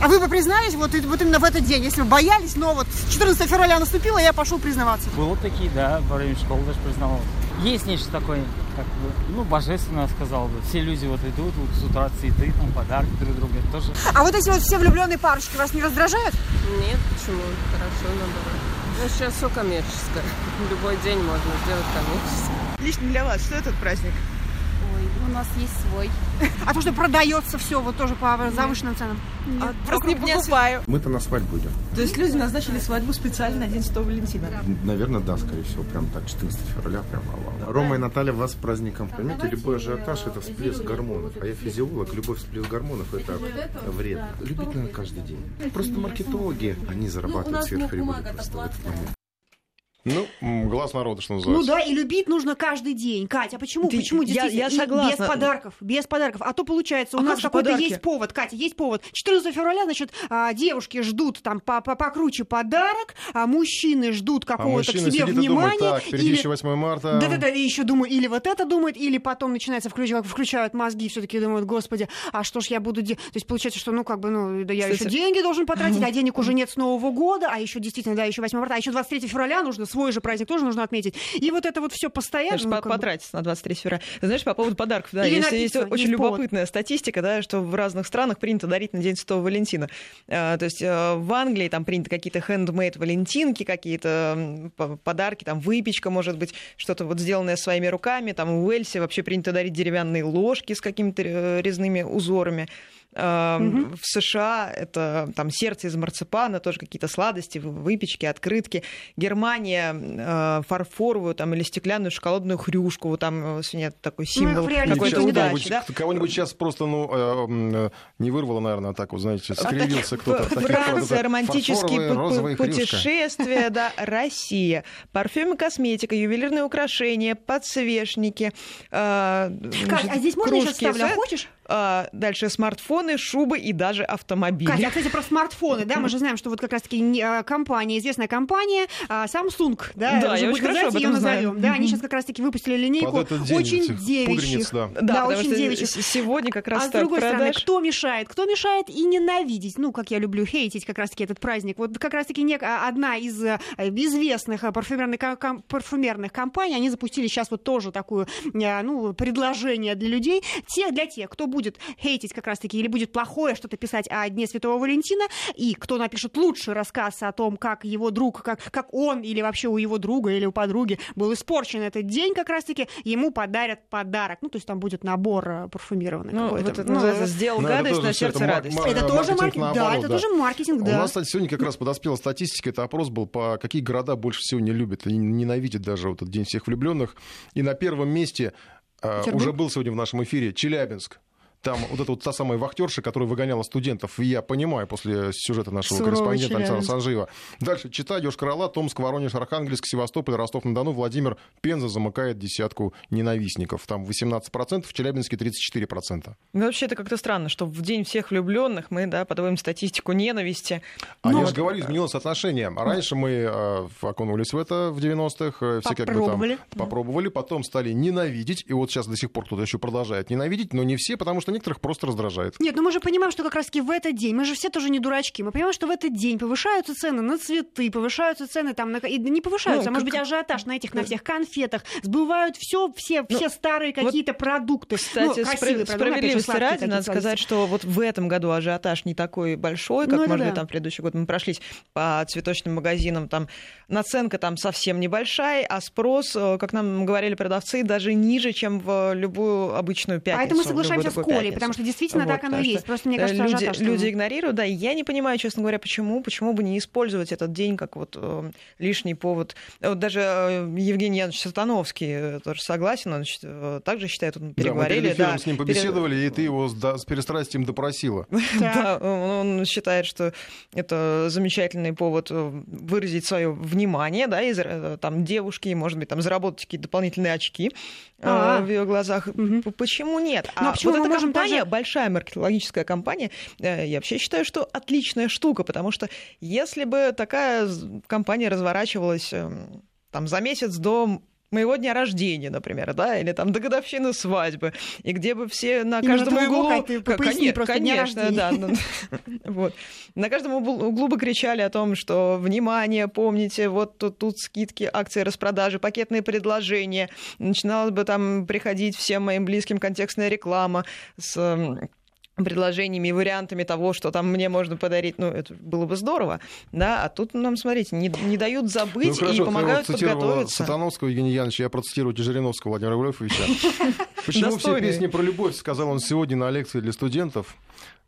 А вы бы признались вот, вот именно в этот день, если бы боялись, но вот 14 февраля наступило, я пошел признаваться. Было такие, да, во время школы даже признавал. Есть нечто такое, как бы, ну, божественное, сказал бы. Все люди вот идут, вот с утра цветы, там, подарки друг другу, это тоже А вот эти вот все влюбленные парочки вас не раздражают? Нет, почему? Хорошо, наоборот. Ну, сейчас все коммерческое. Любой день можно сделать коммерческое. Лично для вас, что этот праздник? У нас есть свой. А то, что продается все вот тоже по завышенным ценам? А, просто не покупаю. Мы-то на свадьбу идем. То есть люди назначили свадьбу специально на День Валентина? Наверное, да, скорее всего, прям так, 14 февраля, прям вау. Рома и Наталья, вас с праздником. Поймите, любой ажиотаж – это всплеск гормонов. А я физиолог, любой всплеск гормонов – это вред. Любить надо каждый день. Просто маркетологи, они зарабатывают сверхприбыли просто в этот момент. Ну, глаз народа, что называется. Ну да, и любить нужно каждый день. Катя, а почему? Ты, почему я, действительно? я согласна. без подарков, без подарков. А то получается, у а нас какой-то подарки? есть повод, Катя, есть повод. 14 февраля, значит, а, девушки ждут там по -по покруче подарок, а мужчины ждут какого-то а к себе сидит внимания. И думает, так, впереди или... еще 8 марта. Да-да-да, и еще думаю, или вот это думает, или потом начинается включать, включают мозги, все-таки думают, господи, а что ж я буду делать? То есть получается, что, ну, как бы, ну, да я Кстати... еще деньги должен потратить, а денег уже нет с Нового года, а еще действительно, да, еще 8 марта, а еще 23 февраля нужно, свой же праздник тоже нужно отметить. И вот это вот все постоянно. Конечно, ну, потратиться бы... на 23 февраля. Знаешь, по поводу подарков, да, Или есть, есть очень есть любопытная повод. статистика, да, что в разных странах принято дарить на День Святого Валентина. А, то есть а, в Англии там принято какие-то хендмейд валентинки, какие-то подарки, там выпечка, может быть, что-то вот сделанное своими руками. Там в Уэльсе вообще принято дарить деревянные ложки с какими-то э, резными узорами. Угу. В США это там сердце из марципана, тоже какие-то сладости, выпечки, открытки. Германия э, фарфоровую там, или стеклянную шоколадную хрюшку, вот там сегодня такой символ ну, какой-то удачи. Да? Кого-нибудь сейчас просто ну, э, не вырвало, наверное, так вот, знаете, скривился кто-то. Франция, романтические путешествия, да, Россия. Парфюм и косметика, ювелирные украшения, подсвечники. Э, а здесь можно сейчас ставлю, а хочешь? Дальше смартфоны, шубы и даже автомобили. Катя, а, кстати, про смартфоны, да, мы же знаем, что вот как раз-таки компания, известная компания Samsung, да, да уже я очень ее назовем, знаю. да, они сейчас как раз-таки выпустили линейку очень девичьих. Да, да, да очень девичьих. Сегодня как раз А с другой стороны, кто мешает? Кто мешает и ненавидеть? Ну, как я люблю хейтить как раз-таки этот праздник. Вот как раз-таки одна из известных парфюмерных, парфюмерных компаний, они запустили сейчас вот тоже такое, ну, предложение для людей, те, для тех, кто будет хейтить как раз-таки или будет плохое что-то писать о Дне Святого Валентина, и кто напишет лучший рассказ о том, как его друг, как, как он или вообще у его друга или у подруги был испорчен этот день как раз-таки, ему подарят подарок. Ну, то есть там будет набор парфюмированный ну, какой-то. Вот это ну, сделал ну, гадость, на сердце радость. Это тоже маркетинг, да, это тоже маркетинг, да. У нас, кстати, сегодня как раз подоспела статистика, это опрос был, по какие города больше всего не любят, и ненавидят даже вот этот День всех влюбленных. И на первом месте uh, уже был сегодня в нашем эфире Челябинск там вот эта вот та самая вахтерша, которая выгоняла студентов, и я понимаю после сюжета нашего Суровый корреспондента Челябинск. Александра Санжиева. Дальше Чита, Йошкар-Ола, Томск, Воронеж, Архангельск, Севастополь, Ростов-на-Дону, Владимир, Пенза замыкает десятку ненавистников. Там 18%, в Челябинске 34%. Ну, вообще, это как-то странно, что в день всех влюбленных мы, да, подводим статистику ненависти. А Но... я же говорю, изменилось отношение. Раньше мы э, окунулись в это в 90-х, все как бы там попробовали, потом стали ненавидеть, и вот сейчас до сих пор кто-то еще продолжает ненавидеть, но не все, потому что некоторых просто раздражает. Нет, ну мы же понимаем, что как раз-таки в этот день, мы же все тоже не дурачки, мы понимаем, что в этот день повышаются цены на цветы, повышаются цены там, на... и не повышаются, Ну, а может как- быть ажиотаж на этих, на всех конфетах, сбывают все, все, Ну, все старые вот, какие-то продукты. Кстати, ну, опять же, справедливости ради, надо сказать, что вот в этом году ажиотаж не такой большой, как, Ну, может да. быть, там в предыдущий год мы прошлись по цветочным магазинам, там наценка там совсем небольшая, а спрос, э, как нам говорили продавцы, даже ниже, чем в любую обычную пятницу. А это мы в пятницу. потому что действительно Вот, так оно и есть. Просто мне кажется, люди, ажиотаж. люди игнорируют, да, и я не понимаю, честно говоря, почему, почему бы не использовать этот день как вот э, лишний повод. Вот даже э, Евгений Янович Сатановский э, тоже согласен, он э, также считает, он Да, мы переговорили. перед эфиром да, с ним побеседовали, и ты его с, да, с перестрастием допросила. Да, он считает, что это замечательный повод э, выразить свое внимание, да, и зар- там девушки, может быть, там заработать какие-то дополнительные очки А. в ее глазах. Почему нет? Ну, а почему вот мы эта можем компания, даже- большая маркетологическая компания, э, я вообще считаю, что отличная штука, потому что если бы такая компания разворачивалась эм, там за месяц до моего дня рождения, например, да, или там до годовщины свадьбы, и где бы все на Именно каждом твоего, углу... Кать, ты поясни дня конечно, да, ну, вот. На каждом углу бы кричали о том, что внимание, помните, вот тут, тут скидки, акции распродажи, пакетные предложения. Начиналась бы там приходить всем моим близким контекстная реклама с предложениями и вариантами того, что там мне можно подарить, ну, это было бы здорово, да, а тут нам, смотрите, не, не дают забыть Ну, хорошо, и ты помогают вот цитировала подготовиться. Сатановского Евгения Яновича, я процитирую Жириновского Владимира Вольфовича. Почему все песни про любовь, сказал он сегодня на лекции для студентов,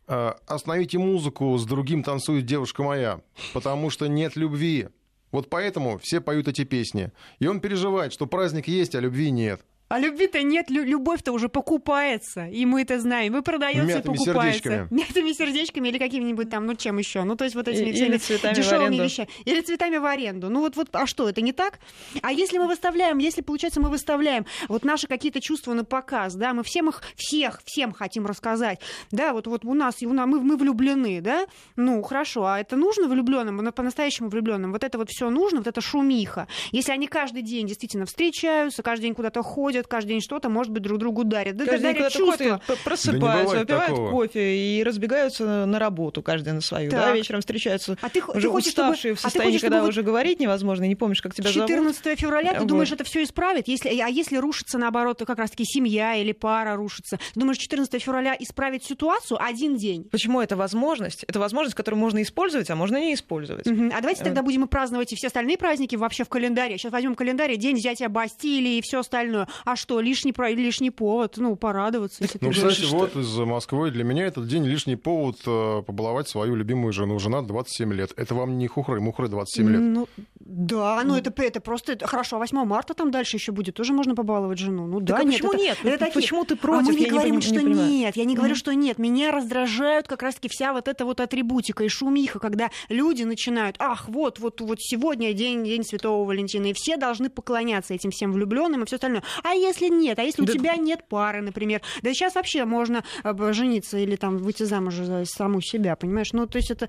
«Э, остановите музыку, с другим танцует девушка моя, потому что нет любви. Вот поэтому все поют эти песни. И он переживает, что праздник есть, а любви нет. А любви-то нет, лю- любовь-то уже покупается, и мы это знаем, и продается, и Мятыми покупается. сердечками. Мятыми сердечками или какими-нибудь там, ну чем еще, ну то есть вот этими И- всеми или цветами в дешевыми аренду. вещами. Или цветами в аренду. Ну вот, вот, а что, это не так? А если мы выставляем, если, получается, мы выставляем вот наши какие-то чувства на показ, да, мы всем их, всех, всем хотим рассказать, да, вот, вот у нас, и у нас мы, мы влюблены, да, ну хорошо, а это нужно влюбленным, на- по-настоящему влюбленным, вот это вот все нужно, вот это шумиха. Если они каждый день действительно встречаются, каждый день куда-то ходят, каждый день что-то, может быть, друг другу дарят. Да, Каждый дарят чувства. п- просыпаются, бывает выпивают такого. кофе и разбегаются на работу, каждый на свою. Да, Так. вечером встречаются А ты уже ты хочешь, чтобы- уставшие в а ты состоянии, хочешь, когда чтобы вот уже говорить невозможно, и не помнишь, как тебя зовут. 14 февраля, ты Вот. думаешь, это все исправит? Если, а если рушится, наоборот, как раз-таки семья или пара рушится, ты думаешь, 14 февраля исправит ситуацию один день? Почему это возможность? Это возможность, которую можно использовать, а можно не использовать. Мгм. А давайте Э. тогда будем и праздновать и все остальные праздники вообще в календаре. Сейчас возьмем календарь, день взятия Бастилии и все остальное. А что, лишний, про- лишний повод, ну, порадоваться. если ты Ну, говоришь, кстати, что- вот из Москвы для меня этот день лишний повод э, побаловать свою любимую жену. Жена 27 лет. Это вам не хухры, мухры 27 лет. Ну, да, ну это, это просто это, хорошо. а 8 марта там дальше еще будет. Тоже можно побаловать жену. Ну да, Так а нет, почему это- нет? это такие- Почему ты А против? мы не Я не говорим, пон- что не понимаю. нет. Я не говорю, Мгм. что нет. Меня раздражают как раз-таки вся вот эта вот атрибутика и шумиха, когда люди начинают, ах, вот, вот, вот сегодня день, день Святого Валентина, и все должны поклоняться этим всем влюбленным и все остальное. А если нет? А если у Да- тебя нет пары, например? Да сейчас вообще можно э, жениться или там выйти замуж за саму себя, понимаешь? Ну, то есть это...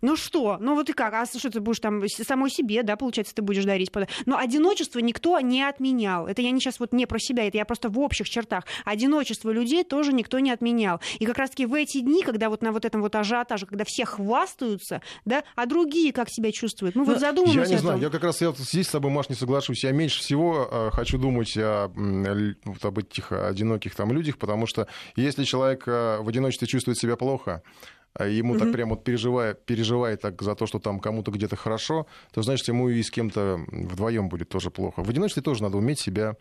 Ну что? Ну вот и как? А что ты будешь там самой себе, да, получается, ты будешь дарить? Но одиночество никто не отменял. Это я не сейчас вот не про себя, это я просто в общих чертах. Одиночество людей тоже никто не отменял. И как раз-таки в эти дни, когда вот на вот этом вот ажиотаже, когда все хвастаются, да, а другие как себя чувствуют? Мы вот Я задумаемся не о том. знаю, я как раз я вот здесь с тобой, Маш, не соглашусь. Я меньше всего э, хочу думать о, вот об этих одиноких там людях, потому что если человек э, в одиночестве чувствует себя плохо, а ему так Мгм. прям вот переживает, переживает так за то, что там кому-то где-то хорошо, то значит ему и с кем-то вдвоем будет тоже плохо. В одиночестве тоже надо уметь себя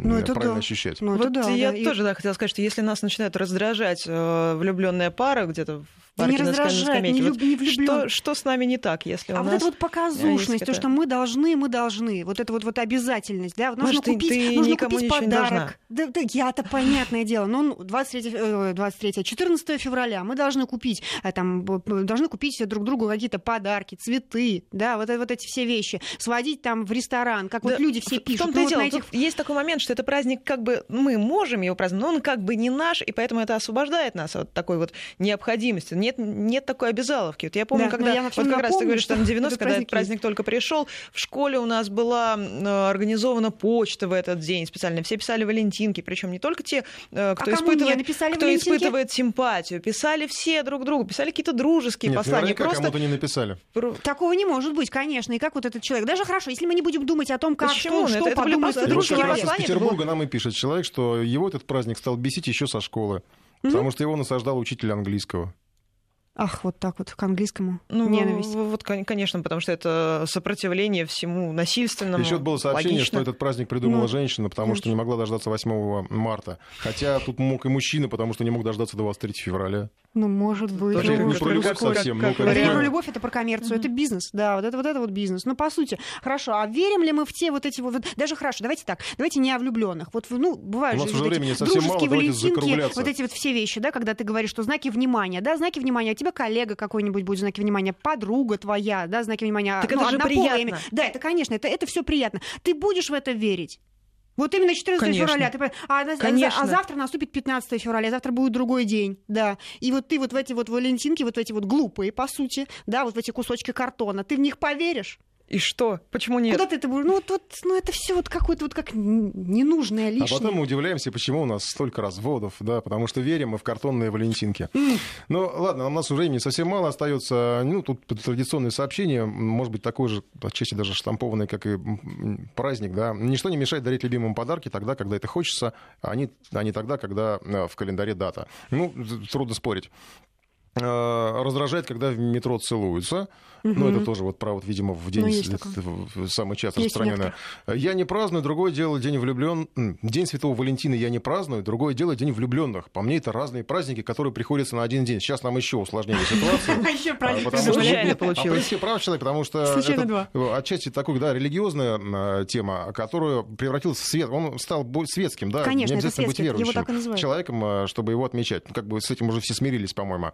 Ну, это правильно да. ощущать. Ну, это вот да, я да, и- тоже да, хотела сказать, что если нас начинает раздражать э, влюбленная пара где-то в Да не раздражает, не люб- не вот влюблён. что, что с нами не так, если А у вот нас это вот показушность, есть то, это- что мы должны, мы должны. Вот это вот, вот обязательность, да, вот нужно Маш, купить, ты нужно купить подарок. Да, да, я-то понятное дело. Ну, 23, э, 23, 14 февраля мы должны купить, э, там, должны купить друг другу какие-то подарки, цветы, да, вот, это- вот эти все вещи. Сводить там в ресторан, как вот Да, люди все пишут. В том-то Ну, и вот дело. этих есть такой момент, что это праздник, как бы мы можем его праздновать, но он как бы не наш, и поэтому это освобождает нас от такой вот необходимости. Нет, нет такой обязаловки. Вот я помню, Да, когда я вот как раз ты напомню, говоришь, что на что 90 этот когда праздник этот праздник только пришел, в школе у нас была э, организована почта в этот день специально. Все писали валентинки, причем не только те, э, кто А кому не испытывает, написали кто валентинки? испытывает симпатию, писали все друг другу, писали какие-то дружеские Нет, послания. Просто кому-то не написали. Такого не может быть, конечно. И как вот этот человек. Даже хорошо, если мы не будем думать о том, как Почему? что, Ну, что это- это просто И вот как раз из это Петербурга нам и пишет человек, что его этот праздник стал бесить еще со школы. Потому что его насаждал учитель английского. Ах, вот так вот к английскому. Ну, Ненависть. Вот, кон- конечно, потому что это сопротивление всему насильственному. Еще было сообщение, логично. что этот праздник придумала Ну, женщина, потому что не могла дождаться 8 марта. Хотя тут мог и мужчина, потому что не мог дождаться 23 февраля. Ну, может быть. Тоже ну, не про любовь какой- совсем, как- ну, как- как Это не про любовь, это про коммерцию, это бизнес. Да, вот это вот это вот бизнес. Ну, по сути. Хорошо, а верим ли мы в те вот эти вот... Даже хорошо, давайте так, давайте не о влюбленных. Вот, ну, бывают У нас же уже вот эти совсем мало, дружеские давайте валентинки, вот эти вот все вещи, да, когда ты говоришь, что знаки внимания, да, знаки внимания, а тебе коллега какой-нибудь будет знаки внимания, подруга твоя, да, знаки внимания, Так ну, это же приятно. имя. Да, это, конечно, это, это все приятно. Ты будешь в это верить? Вот именно 14 Конечно. февраля. Ты, а, а Конечно. а завтра наступит 15 февраля, завтра будет другой день, да. И вот ты вот в эти вот валентинки, вот эти вот глупые, по сути, да, вот в эти кусочки картона, ты в них поверишь? И что? Почему нет? Куда ты это будешь? Ну, вот, вот, ну, это все вот какое-то вот как ненужное, А лишнее. потом мы удивляемся, почему у нас столько разводов, да, потому что верим мы в картонные валентинки. Ну, ладно, у нас уже времени совсем мало остается. Ну, тут традиционные сообщения, может быть, такой же, отчасти даже штампованный, как и праздник, да. Ничто не мешает дарить любимым подарки тогда, когда это хочется, а не, а не тогда, когда э, в календаре дата. Ну, трудно спорить. Э, Раздражает, когда в метро целуются. Ну, это тоже вот про, вот, видимо, в день Ну, есть с- такое. в- самое часто распространенное. Я не праздную, другое дело день влюблен. День Святого Валентина я не праздную, другое дело день влюбленных. По мне, это разные праздники, которые приходятся на один день. Сейчас нам еще усложнили ситуацию. А еще праздник случайно получилось. А, прав человек, потому что это отчасти такой, да, религиозная э, тема, которую превратился в свет. Он стал светским, да, Конечно, не это обязательно быть верующим так и называют. человеком, э, чтобы его отмечать. Ну, Как бы с этим уже все смирились, по-моему.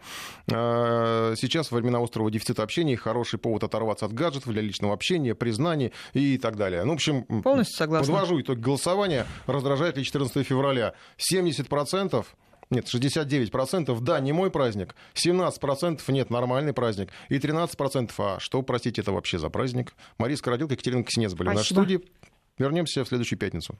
Э, Сейчас, во времена острого дефицита общения, хороший повод оторваться от гаджетов для личного общения, признаний и так далее. Ну, в общем, Полностью согласна. подвожу итог голосования. Раздражает ли 14 февраля? 70% нет, 69% да, не мой праздник, 17% нет, нормальный праздник, и 13% а что, простите, это вообще за праздник? Мария Скородилка, Екатерина Ксенец были в нашей Спасибо. студии. Вернемся в следующую пятницу.